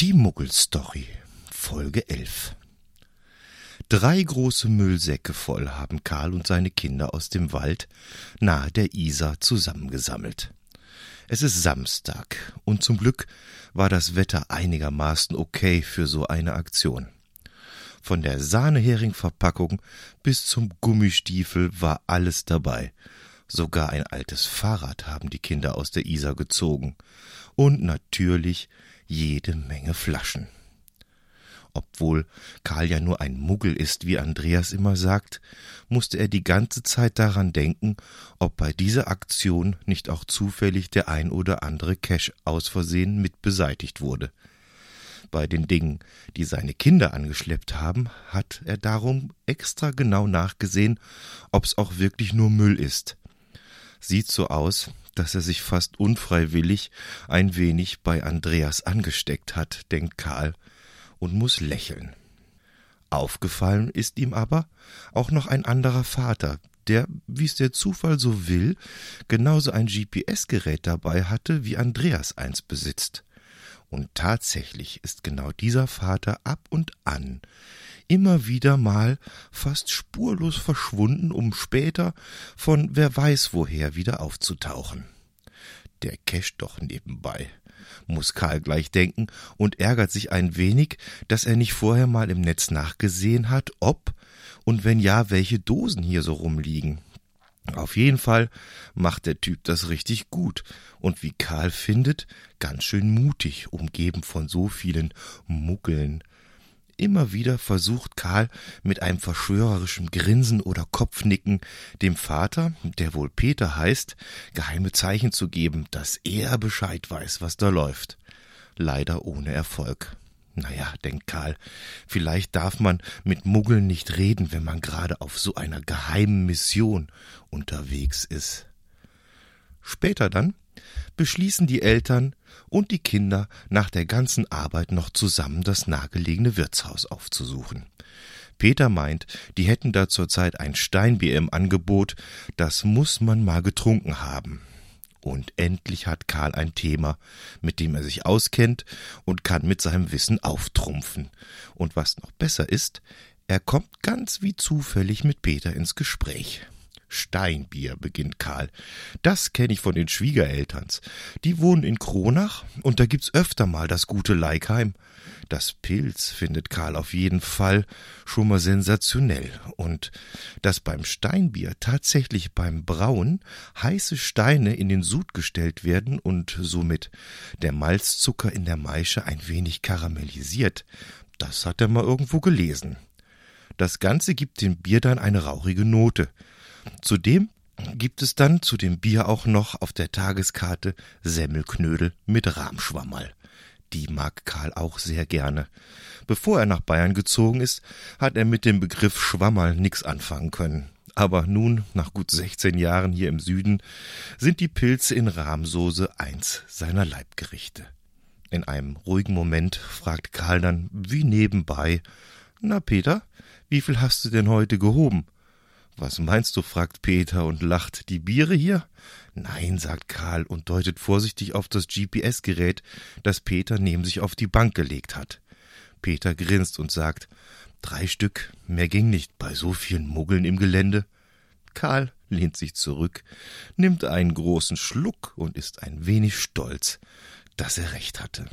Die Muggelstory, Folge 11 Drei große Müllsäcke voll haben Karl und seine Kinder aus dem Wald nahe der Isar zusammengesammelt. Es ist Samstag und zum Glück war das Wetter einigermaßen okay für so eine Aktion. Von der Sahnehering-Verpackung bis zum Gummistiefel war alles dabei. Sogar ein altes Fahrrad haben die Kinder aus der Isar gezogen. Und natürlich jede Menge Flaschen. Obwohl Karl ja nur ein Muggel ist, wie Andreas immer sagt, musste er die ganze Zeit daran denken, ob bei dieser Aktion nicht auch zufällig der ein oder andere Cash aus Versehen mit beseitigt wurde. Bei den Dingen, die seine Kinder angeschleppt haben, hat er darum extra genau nachgesehen, ob's auch wirklich nur Müll ist. Sieht so aus, dass er sich fast unfreiwillig ein wenig bei Andreas angesteckt hat, denkt Karl und muss lächeln. Aufgefallen ist ihm aber auch noch ein anderer Vater, der, wie es der Zufall so will, genauso ein GPS-Gerät dabei hatte, wie Andreas eins besitzt. Und tatsächlich ist genau dieser Vater ab und an immer wieder mal fast spurlos verschwunden, um später von wer weiß woher wieder aufzutauchen. Der Cash doch nebenbei, muss Karl gleich denken und ärgert sich ein wenig, dass er nicht vorher mal im Netz nachgesehen hat, ob und wenn ja, welche Dosen hier so rumliegen. Auf jeden Fall macht der Typ das richtig gut und wie Karl findet, ganz schön mutig, umgeben von so vielen Muggeln. Immer wieder versucht Karl mit einem verschwörerischen Grinsen oder Kopfnicken dem Vater, der wohl Peter heißt, geheime Zeichen zu geben, dass er Bescheid weiß, was da läuft. Leider ohne Erfolg. Naja, denkt Karl, vielleicht darf man mit Muggeln nicht reden, wenn man gerade auf so einer geheimen Mission unterwegs ist. Später dann beschließen die Eltern und die Kinder nach der ganzen Arbeit noch zusammen das nahegelegene Wirtshaus aufzusuchen. Peter meint, die hätten da zurzeit ein Steinbier im Angebot, das muss man mal getrunken haben. Und endlich hat Karl ein Thema, mit dem er sich auskennt und kann mit seinem Wissen auftrumpfen. Und was noch besser ist, er kommt ganz wie zufällig mit Peter ins Gespräch. Steinbier, beginnt Karl. Das kenne ich von den Schwiegerelterns. Die wohnen in Kronach und da gibt's öfter mal das gute Leikheim. Das Pilz findet Karl auf jeden Fall schon mal sensationell und dass beim Steinbier tatsächlich beim Brauen heiße Steine in den Sud gestellt werden und somit der Malzzucker in der Maische ein wenig karamellisiert, das hat er mal irgendwo gelesen. Das Ganze gibt dem Bier dann eine rauchige Note. Zudem gibt es dann zu dem Bier auch noch auf der Tageskarte Semmelknödel mit Rahmschwammerl. Die mag Karl auch sehr gerne. Bevor er nach Bayern gezogen ist, hat er mit dem Begriff Schwammerl nix anfangen können. Aber nun, nach gut 16 Jahren hier im Süden, sind die Pilze in Rahmsoße eins seiner Leibgerichte. In einem ruhigen Moment fragt Karl dann wie nebenbei, na Peter, wie viel hast du denn heute gehoben? Was meinst du? fragt Peter und lacht. Die Biere hier? Nein, sagt Karl und deutet vorsichtig auf das GPS-Gerät, das Peter neben sich auf die Bank gelegt hat. Peter grinst und sagt, drei Stück, mehr ging nicht bei so vielen Muggeln im Gelände. Karl lehnt sich zurück, nimmt einen großen Schluck und ist ein wenig stolz, dass er recht hatte.